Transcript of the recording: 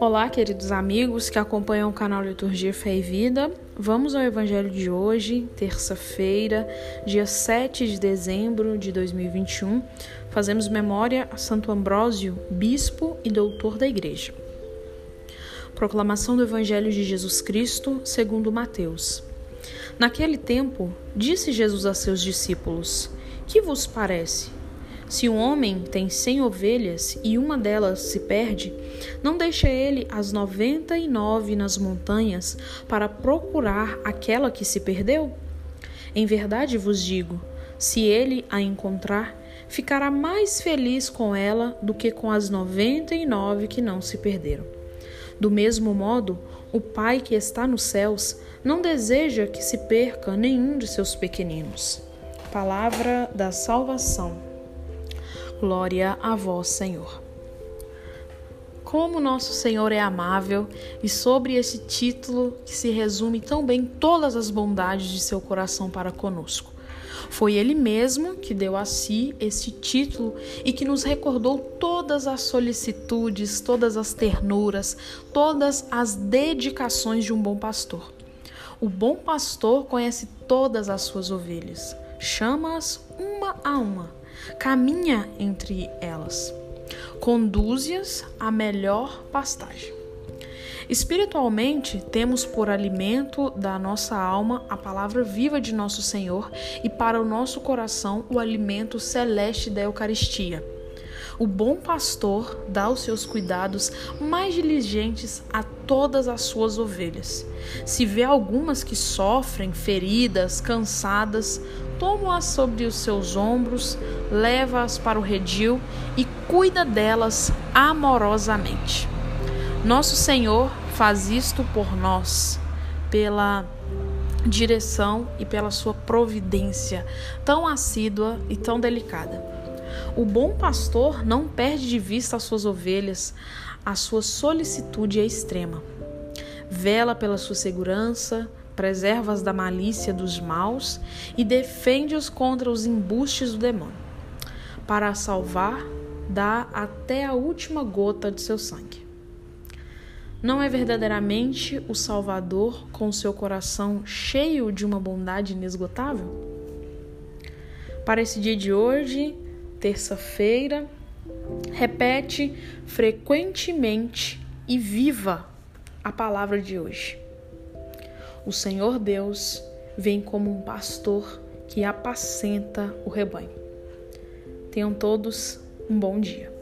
Olá, queridos amigos que acompanham o canal Liturgia Fé e Vida. Vamos ao Evangelho de hoje, terça-feira, dia 7 de dezembro de 2021. Fazemos memória a Santo Ambrósio, bispo e doutor da Igreja. Proclamação do Evangelho de Jesus Cristo, segundo Mateus. Naquele tempo, disse Jesus a seus discípulos: Que vos parece? Se um homem tem cem ovelhas e uma delas se perde, não deixa ele as noventa e nove nas montanhas para procurar aquela que se perdeu? Em verdade vos digo: se ele a encontrar, ficará mais feliz com ela do que com as noventa e nove que não se perderam. Do mesmo modo, o Pai que está nos céus não deseja que se perca nenhum de seus pequeninos. Palavra da salvação. Glória a vós, Senhor. Como nosso Senhor é amável e sobre esse título que se resume tão bem todas as bondades de seu coração para conosco. Foi Ele mesmo que deu a si esse título e que nos recordou todas as solicitudes, todas as ternuras, todas as dedicações de um bom pastor. O bom pastor conhece todas as suas ovelhas, chama-as uma a uma caminha entre elas, conduze-as à melhor pastagem. Espiritualmente, temos por alimento da nossa alma a palavra viva de nosso Senhor e para o nosso coração o alimento celeste da Eucaristia. O bom pastor dá os seus cuidados mais diligentes a todas as suas ovelhas. Se vê algumas que sofrem, feridas, cansadas, toma-as sobre os seus ombros, leva-as para o redil e cuida delas amorosamente. Nosso Senhor faz isto por nós, pela direção e pela sua providência tão assídua e tão delicada. O bom pastor não perde de vista as suas ovelhas, a sua solicitude é extrema. Vela pela sua segurança, preserva-as da malícia dos maus e defende-os contra os embustes do demônio. Para salvar, dá até a última gota de seu sangue. Não é verdadeiramente o Salvador com seu coração cheio de uma bondade inesgotável? Para esse dia de hoje, terça-feira, repete frequentemente e viva a palavra de hoje. O Senhor Deus vem como um pastor que apacenta o rebanho. Tenham todos um bom dia.